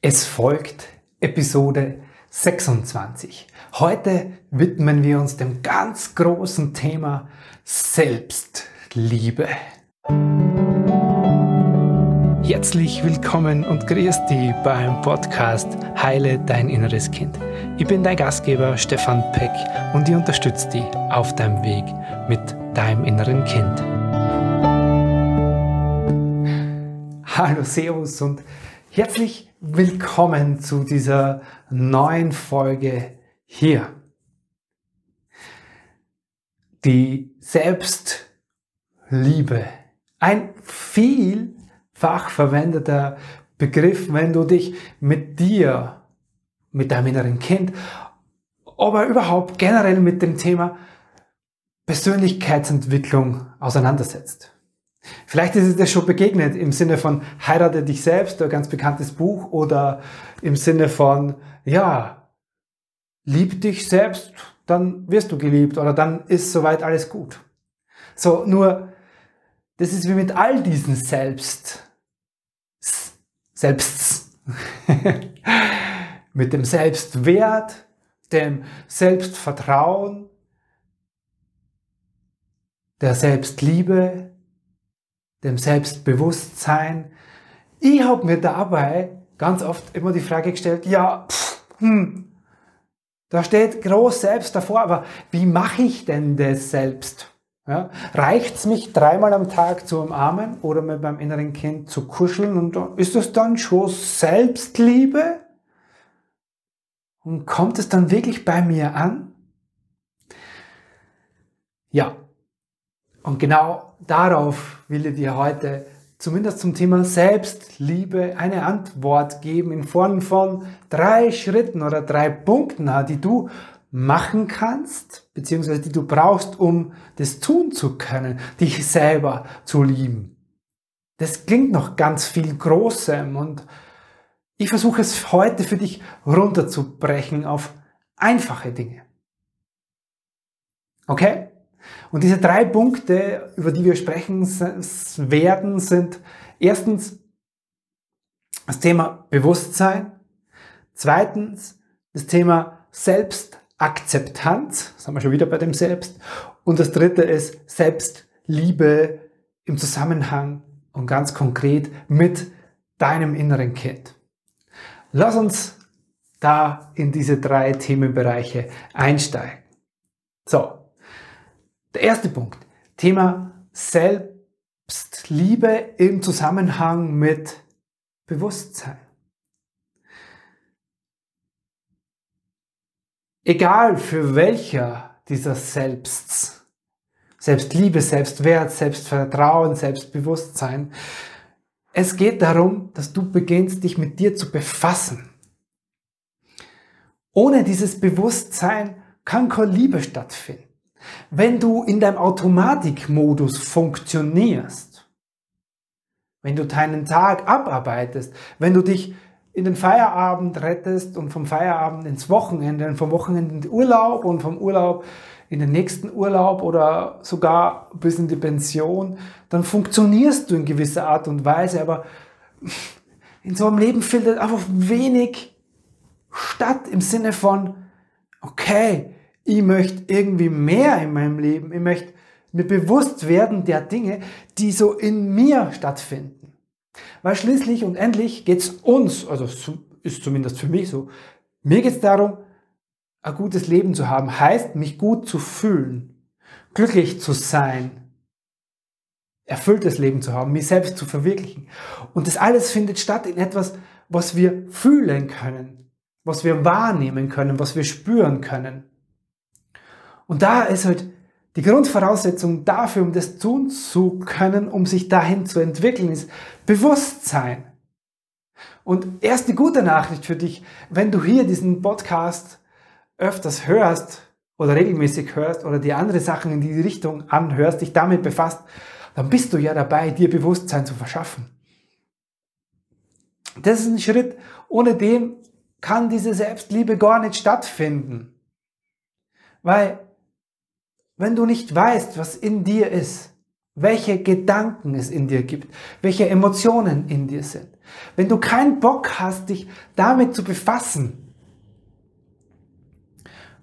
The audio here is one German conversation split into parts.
Es folgt Episode 26. Heute widmen wir uns dem ganz großen Thema Selbstliebe. Herzlich willkommen und grüß dich beim Podcast Heile dein inneres Kind. Ich bin dein Gastgeber Stefan Peck und ich unterstütze dich auf deinem Weg mit deinem inneren Kind. Hallo, Servus und herzlich Willkommen zu dieser neuen Folge hier. Die Selbstliebe. Ein vielfach verwendeter Begriff, wenn du dich mit dir, mit deinem inneren Kind, aber überhaupt generell mit dem Thema Persönlichkeitsentwicklung auseinandersetzt. Vielleicht ist es dir schon begegnet im Sinne von heirate dich selbst, ein ganz bekanntes Buch, oder im Sinne von, ja, lieb dich selbst, dann wirst du geliebt oder dann ist soweit alles gut. So, nur, das ist wie mit all diesen Selbst, Selbsts, mit dem Selbstwert, dem Selbstvertrauen, der Selbstliebe, dem Selbstbewusstsein. Ich habe mir dabei ganz oft immer die Frage gestellt, ja, pff, hm, da steht groß selbst davor, aber wie mache ich denn das selbst? Ja, Reicht es mich dreimal am Tag zu umarmen oder mit meinem inneren Kind zu kuscheln und ist das dann schon Selbstliebe? Und kommt es dann wirklich bei mir an? Ja, und genau darauf will ich dir heute zumindest zum Thema Selbstliebe eine Antwort geben in Form von drei Schritten oder drei Punkten, die du machen kannst, beziehungsweise die du brauchst, um das tun zu können, dich selber zu lieben. Das klingt noch ganz viel Großem und ich versuche es heute für dich runterzubrechen auf einfache Dinge. Okay? Und diese drei Punkte, über die wir sprechen werden, sind erstens das Thema Bewusstsein, zweitens das Thema Selbstakzeptanz, das haben wir schon wieder bei dem Selbst, und das dritte ist Selbstliebe im Zusammenhang und ganz konkret mit deinem inneren Kind. Lass uns da in diese drei Themenbereiche einsteigen. So, der erste Punkt, Thema Selbstliebe im Zusammenhang mit Bewusstsein. Egal für welcher dieser Selbsts, Selbstliebe, Selbstwert, Selbstvertrauen, Selbstbewusstsein, es geht darum, dass du beginnst, dich mit dir zu befassen. Ohne dieses Bewusstsein kann keine Liebe stattfinden. Wenn du in deinem Automatikmodus funktionierst, wenn du deinen Tag abarbeitest, wenn du dich in den Feierabend rettest und vom Feierabend ins Wochenende und vom Wochenende in den Urlaub und vom Urlaub in den nächsten Urlaub oder sogar bis in die Pension, dann funktionierst du in gewisser Art und Weise, aber in so einem Leben findet einfach wenig statt im Sinne von, okay, ich möchte irgendwie mehr in meinem Leben. Ich möchte mir bewusst werden der Dinge, die so in mir stattfinden. Weil schließlich und endlich geht es uns, also ist zumindest für mich so, mir geht es darum, ein gutes Leben zu haben, heißt, mich gut zu fühlen, glücklich zu sein, erfülltes Leben zu haben, mich selbst zu verwirklichen. Und das alles findet statt in etwas, was wir fühlen können, was wir wahrnehmen können, was wir spüren können. Und da ist halt die Grundvoraussetzung dafür, um das tun zu können, um sich dahin zu entwickeln, ist Bewusstsein. Und erst die gute Nachricht für dich, wenn du hier diesen Podcast öfters hörst oder regelmäßig hörst oder dir andere Sachen in die Richtung anhörst, dich damit befasst, dann bist du ja dabei, dir Bewusstsein zu verschaffen. Das ist ein Schritt, ohne dem kann diese Selbstliebe gar nicht stattfinden. Weil wenn du nicht weißt, was in dir ist, welche Gedanken es in dir gibt, welche Emotionen in dir sind. Wenn du keinen Bock hast, dich damit zu befassen,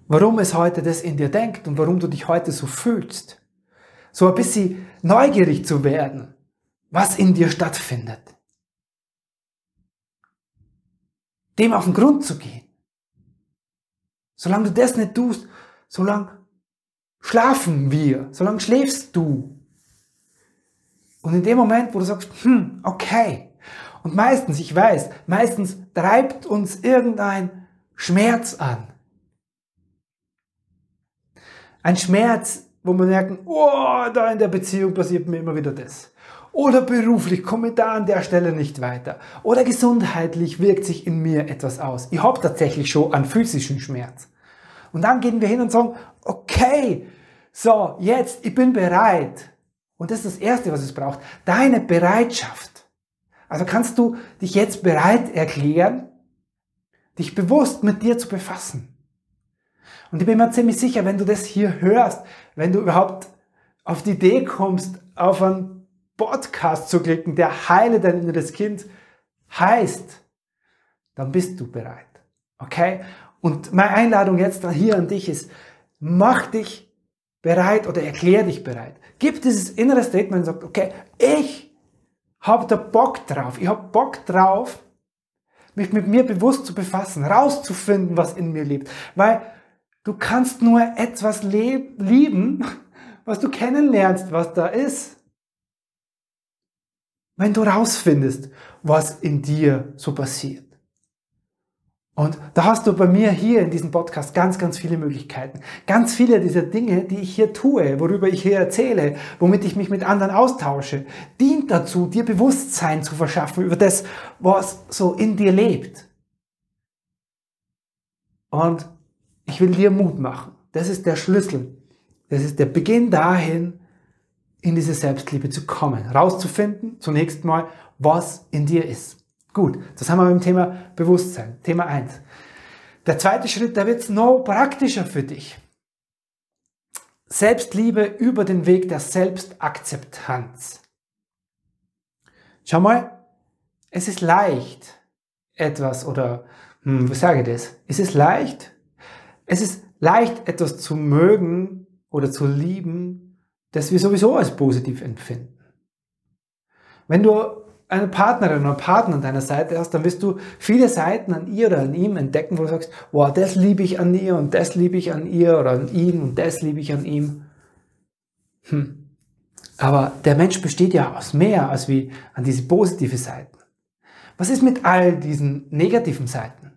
warum es heute das in dir denkt und warum du dich heute so fühlst, so ein bisschen neugierig zu werden, was in dir stattfindet, dem auf den Grund zu gehen. Solange du das nicht tust, solange schlafen wir, solange schläfst du. Und in dem Moment, wo du sagst, hm, okay. Und meistens, ich weiß, meistens treibt uns irgendein Schmerz an. Ein Schmerz, wo wir merken, oh, da in der Beziehung passiert mir immer wieder das. Oder beruflich komme da an der Stelle nicht weiter. Oder gesundheitlich wirkt sich in mir etwas aus. Ich habe tatsächlich schon einen physischen Schmerz. Und dann gehen wir hin und sagen, okay, so, jetzt, ich bin bereit. Und das ist das Erste, was es braucht. Deine Bereitschaft. Also kannst du dich jetzt bereit erklären, dich bewusst mit dir zu befassen. Und ich bin mir ziemlich sicher, wenn du das hier hörst, wenn du überhaupt auf die Idee kommst, auf einen Podcast zu klicken, der Heile dein inneres Kind heißt, dann bist du bereit. Okay? Und meine Einladung jetzt hier an dich ist, mach dich bereit oder erklär dich bereit. Gib dieses innere Statement und sag, okay, ich habe da Bock drauf. Ich habe Bock drauf, mich mit mir bewusst zu befassen, rauszufinden, was in mir lebt. Weil du kannst nur etwas lieben, was du kennenlernst, was da ist. Wenn du rausfindest, was in dir so passiert. Und da hast du bei mir hier in diesem Podcast ganz, ganz viele Möglichkeiten. Ganz viele dieser Dinge, die ich hier tue, worüber ich hier erzähle, womit ich mich mit anderen austausche, dient dazu, dir Bewusstsein zu verschaffen über das, was so in dir lebt. Und ich will dir Mut machen. Das ist der Schlüssel. Das ist der Beginn dahin, in diese Selbstliebe zu kommen. Rauszufinden, zunächst mal, was in dir ist. Gut, das haben wir beim Thema Bewusstsein. Thema 1. Der zweite Schritt, da wird es noch praktischer für dich. Selbstliebe über den Weg der Selbstakzeptanz. Schau mal, es ist leicht, etwas oder, hm, wie sage ich das? Es ist leicht, es ist leicht, etwas zu mögen oder zu lieben, das wir sowieso als positiv empfinden. Wenn du eine Partnerin oder Partner an deiner Seite hast, dann wirst du viele Seiten an ihr oder an ihm entdecken, wo du sagst, wow, das liebe ich an ihr und das liebe ich an ihr oder an ihm und das liebe ich an ihm. Hm. Aber der Mensch besteht ja aus mehr als wie an diese positive Seiten. Was ist mit all diesen negativen Seiten?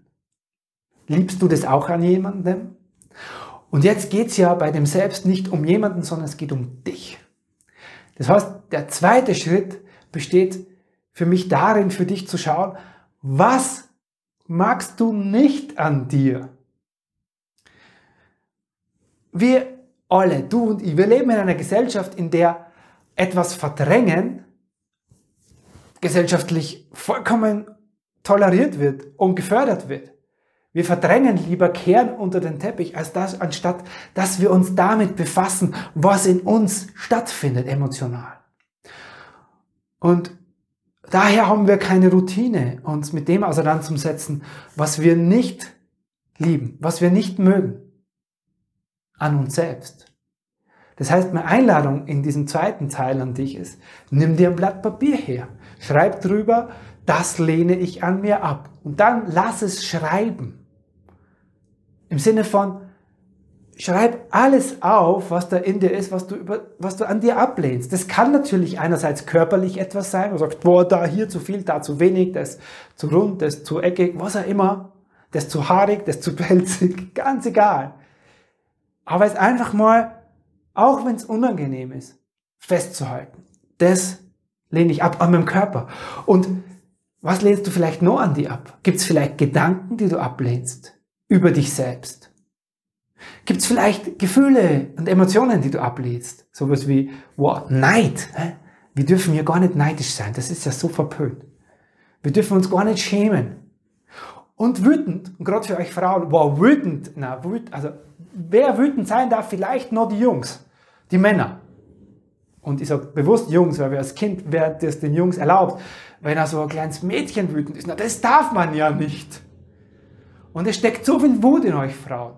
Liebst du das auch an jemandem? Und jetzt geht's ja bei dem Selbst nicht um jemanden, sondern es geht um dich. Das heißt, der zweite Schritt besteht für mich darin, für dich zu schauen, was magst du nicht an dir? Wir alle, du und ich, wir leben in einer Gesellschaft, in der etwas verdrängen gesellschaftlich vollkommen toleriert wird und gefördert wird. Wir verdrängen lieber Kern unter den Teppich, als das, anstatt dass wir uns damit befassen, was in uns stattfindet emotional. Und Daher haben wir keine Routine, uns mit dem auseinanderzusetzen, was wir nicht lieben, was wir nicht mögen an uns selbst. Das heißt, meine Einladung in diesem zweiten Teil an dich ist, nimm dir ein Blatt Papier her, schreib drüber, das lehne ich an mir ab. Und dann lass es schreiben. Im Sinne von, schreib alles auf, was da in dir ist, was du, über, was du an dir ablehnst. Das kann natürlich einerseits körperlich etwas sein, du sagst, boah, da hier zu viel, da zu wenig, das zu rund, das zu eckig, was auch immer, das zu haarig, das zu pelzig, ganz egal. Aber es einfach mal, auch wenn es unangenehm ist, festzuhalten. Das lehne ich ab an meinem Körper. Und was lehnst du vielleicht noch an dir ab? Gibt es vielleicht Gedanken, die du ablehnst über dich selbst? Gibt es vielleicht Gefühle und Emotionen, die du ablädst? Sowas wie, wow, Neid. Wir dürfen ja gar nicht neidisch sein. Das ist ja so verpönt. Wir dürfen uns gar nicht schämen. Und wütend, und gerade für euch Frauen, wow, wütend, na, wütend, also wer wütend sein darf, vielleicht nur die Jungs, die Männer. und ich sage bewusst Jungs, weil wir als Kind wäre das den Jungs erlaubt, wenn er so ein kleines Mädchen wütend ist, na, das darf man ja nicht. Und es steckt so viel Wut in euch Frauen.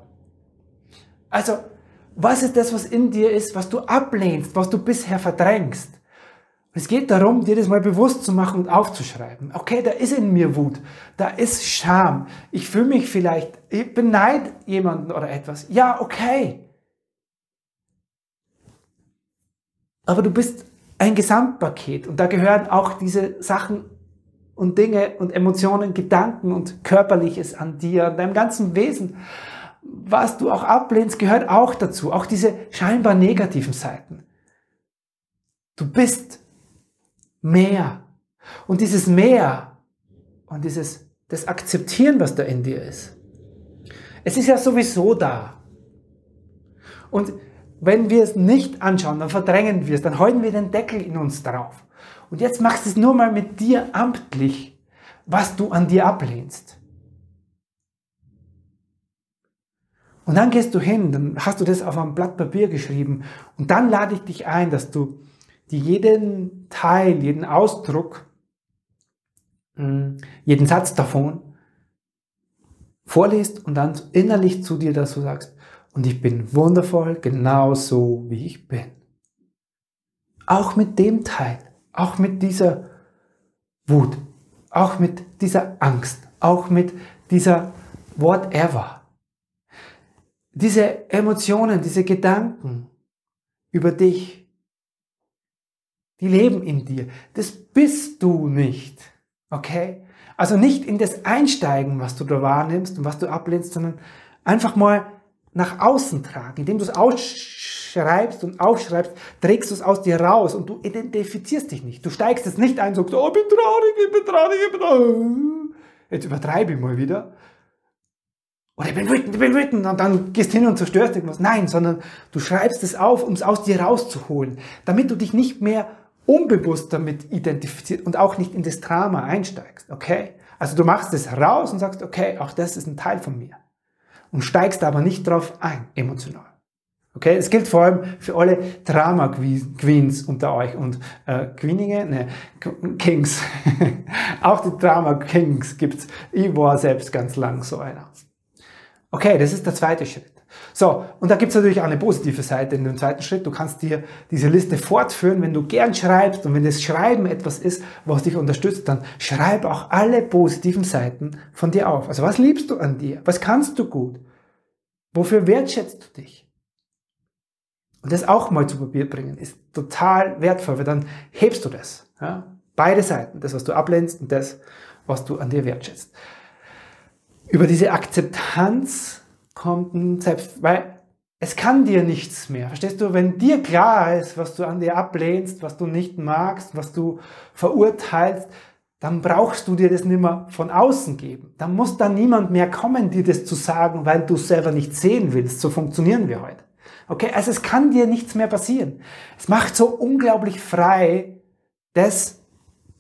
Also, was ist das, was in dir ist, was du ablehnst, was du bisher verdrängst? Es geht darum, dir das mal bewusst zu machen und aufzuschreiben. Okay, da ist in mir Wut, da ist Scham. Ich fühle mich vielleicht, ich beneide jemanden oder etwas. Ja, okay. Aber du bist ein Gesamtpaket und da gehören auch diese Sachen und Dinge und Emotionen, Gedanken und Körperliches an dir, an deinem ganzen Wesen. Was du auch ablehnst, gehört auch dazu. Auch diese scheinbar negativen Seiten. Du bist mehr. Und dieses Mehr und dieses, das Akzeptieren, was da in dir ist, es ist ja sowieso da. Und wenn wir es nicht anschauen, dann verdrängen wir es, dann halten wir den Deckel in uns drauf. Und jetzt machst du es nur mal mit dir amtlich, was du an dir ablehnst. Und dann gehst du hin, dann hast du das auf einem Blatt Papier geschrieben und dann lade ich dich ein, dass du die jeden Teil, jeden Ausdruck, hm, jeden Satz davon vorliest und dann innerlich zu dir dazu sagst, und ich bin wundervoll, genauso wie ich bin. Auch mit dem Teil, auch mit dieser Wut, auch mit dieser Angst, auch mit dieser whatever. Diese Emotionen, diese Gedanken über dich, die leben in dir. Das bist du nicht. Okay? Also nicht in das Einsteigen, was du da wahrnimmst und was du ablehnst, sondern einfach mal nach außen tragen. Indem du es ausschreibst und aufschreibst, trägst du es aus dir raus und du identifizierst dich nicht. Du steigst es nicht ein und sagst, oh, ich bin traurig, ich bin traurig, ich bin traurig. Jetzt übertreibe ich mal wieder. Oder ich bin wütend, ich bin wütend und dann gehst hin und zerstörst irgendwas. Nein, sondern du schreibst es auf, um es aus dir rauszuholen, damit du dich nicht mehr unbewusst damit identifizierst und auch nicht in das Drama einsteigst, okay? Also du machst es raus und sagst, okay, auch das ist ein Teil von mir und steigst aber nicht drauf ein, emotional. Okay, es gilt vor allem für alle Drama Queens unter euch und äh, Queeninge, ne, Kings. Auch die Drama Kings gibt's. Ich war selbst ganz lang so einer. Okay, das ist der zweite Schritt. So, und da gibt's natürlich auch eine positive Seite in dem zweiten Schritt. Du kannst dir diese Liste fortführen, wenn du gern schreibst und wenn das Schreiben etwas ist, was dich unterstützt, dann schreib auch alle positiven Seiten von dir auf. Also was liebst du an dir? Was kannst du gut? Wofür wertschätzt du dich? Und das auch mal zu Papier bringen, ist total wertvoll, weil dann hebst du das. Ja? Beide Seiten, das, was du ablehnst und das, was du an dir wertschätzt. Über diese Akzeptanz kommt ein Selbst, weil es kann dir nichts mehr. Verstehst du? Wenn dir klar ist, was du an dir ablehnst, was du nicht magst, was du verurteilst, dann brauchst du dir das nicht mehr von außen geben. Dann muss da niemand mehr kommen, dir das zu sagen, weil du es selber nicht sehen willst. So funktionieren wir heute. Okay, also es kann dir nichts mehr passieren. Es macht so unglaublich frei, das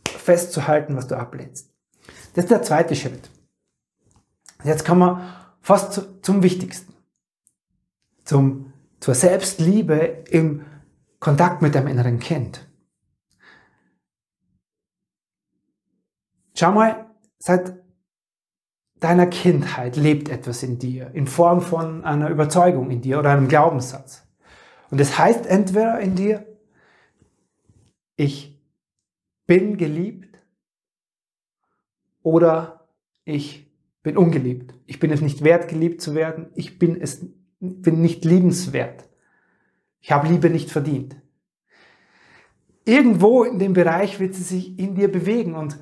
festzuhalten, was du ablehnst. Das ist der zweite Schritt. Jetzt kommen wir fast zu, zum Wichtigsten. Zum, zur Selbstliebe im Kontakt mit deinem inneren Kind. Schau mal, seit deiner Kindheit lebt etwas in dir, in Form von einer Überzeugung in dir oder einem Glaubenssatz. Und es das heißt entweder in dir, ich bin geliebt oder ich bin ungeliebt. Ich bin es nicht wert, geliebt zu werden. Ich bin es bin nicht liebenswert. Ich habe Liebe nicht verdient. Irgendwo in dem Bereich wird sie sich in dir bewegen und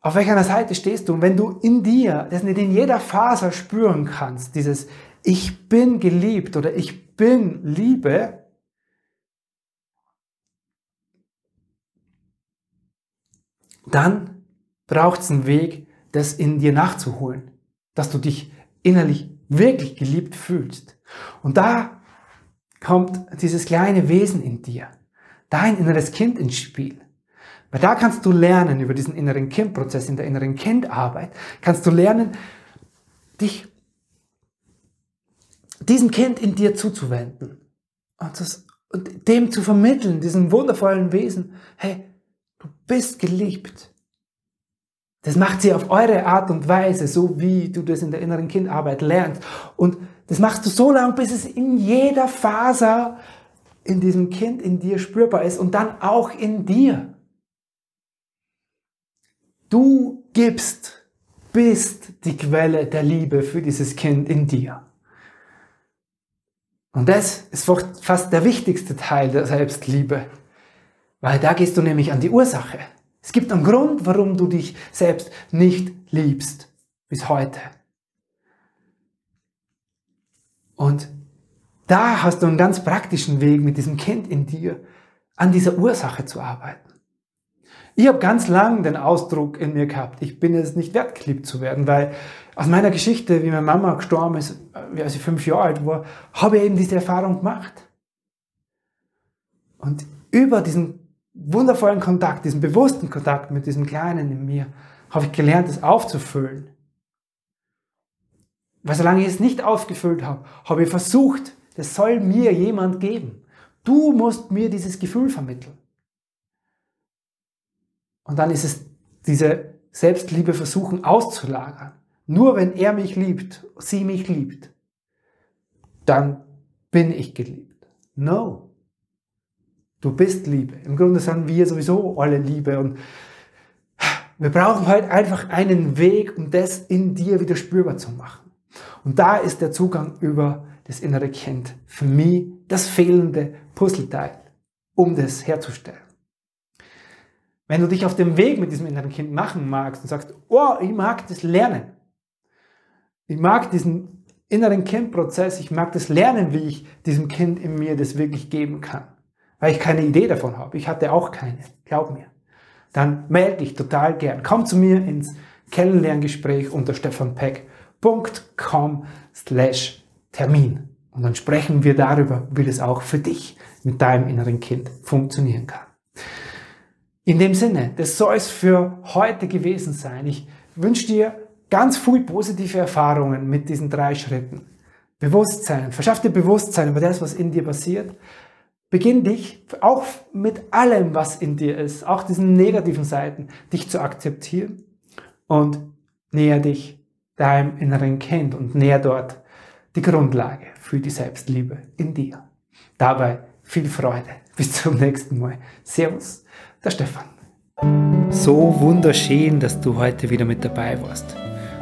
auf welcher Seite stehst du? Und wenn du in dir, das nicht in jeder Faser spüren kannst, dieses Ich bin geliebt oder ich bin Liebe, dann braucht es einen Weg, das in dir nachzuholen, dass du dich innerlich wirklich geliebt fühlst. Und da kommt dieses kleine Wesen in dir, dein inneres Kind ins Spiel. Weil da kannst du lernen über diesen inneren Kindprozess, in der inneren Kindarbeit, kannst du lernen, dich diesem Kind in dir zuzuwenden und das und dem zu vermitteln, diesem wundervollen Wesen, hey, du bist geliebt. Das macht sie auf eure Art und Weise, so wie du das in der inneren Kindarbeit lernst. Und das machst du so lange, bis es in jeder Faser in diesem Kind in dir spürbar ist und dann auch in dir. Du gibst, bist die Quelle der Liebe für dieses Kind in dir. Und das ist fast der wichtigste Teil der Selbstliebe, weil da gehst du nämlich an die Ursache. Es gibt einen Grund, warum du dich selbst nicht liebst bis heute. Und da hast du einen ganz praktischen Weg mit diesem Kind in dir, an dieser Ursache zu arbeiten. Ich habe ganz lang den Ausdruck in mir gehabt, ich bin es nicht wert, geliebt zu werden, weil aus meiner Geschichte, wie meine Mama gestorben ist, wie als ich fünf Jahre alt war, habe ich eben diese Erfahrung gemacht. Und über diesen wundervollen Kontakt, diesen bewussten Kontakt mit diesem Kleinen in mir, habe ich gelernt, es aufzufüllen. Weil solange ich es nicht aufgefüllt habe, habe ich versucht, das soll mir jemand geben. Du musst mir dieses Gefühl vermitteln. Und dann ist es diese Selbstliebe versuchen auszulagern. Nur wenn er mich liebt, sie mich liebt, dann bin ich geliebt. No. Du bist Liebe. Im Grunde sind wir sowieso alle Liebe und wir brauchen halt einfach einen Weg, um das in dir wieder spürbar zu machen. Und da ist der Zugang über das innere Kind für mich das fehlende Puzzleteil, um das herzustellen. Wenn du dich auf dem Weg mit diesem inneren Kind machen magst und sagst, oh, ich mag das Lernen. Ich mag diesen inneren Kindprozess, ich mag das Lernen, wie ich diesem Kind in mir das wirklich geben kann. Weil ich keine Idee davon habe. Ich hatte auch keine, glaub mir. Dann melde dich total gern. Komm zu mir ins Kennenlerngespräch unter stefanpeck.com slash Termin. Und dann sprechen wir darüber, wie das auch für dich mit deinem inneren Kind funktionieren kann. In dem Sinne, das soll es für heute gewesen sein. Ich wünsche dir ganz viel positive Erfahrungen mit diesen drei Schritten. Bewusstsein, verschaff dir Bewusstsein über das, was in dir passiert. Beginn dich auch mit allem, was in dir ist, auch diesen negativen Seiten, dich zu akzeptieren und näher dich deinem inneren Kind und näher dort die Grundlage für die Selbstliebe in dir. Dabei viel Freude. Bis zum nächsten Mal. Servus, der Stefan. So wunderschön, dass du heute wieder mit dabei warst.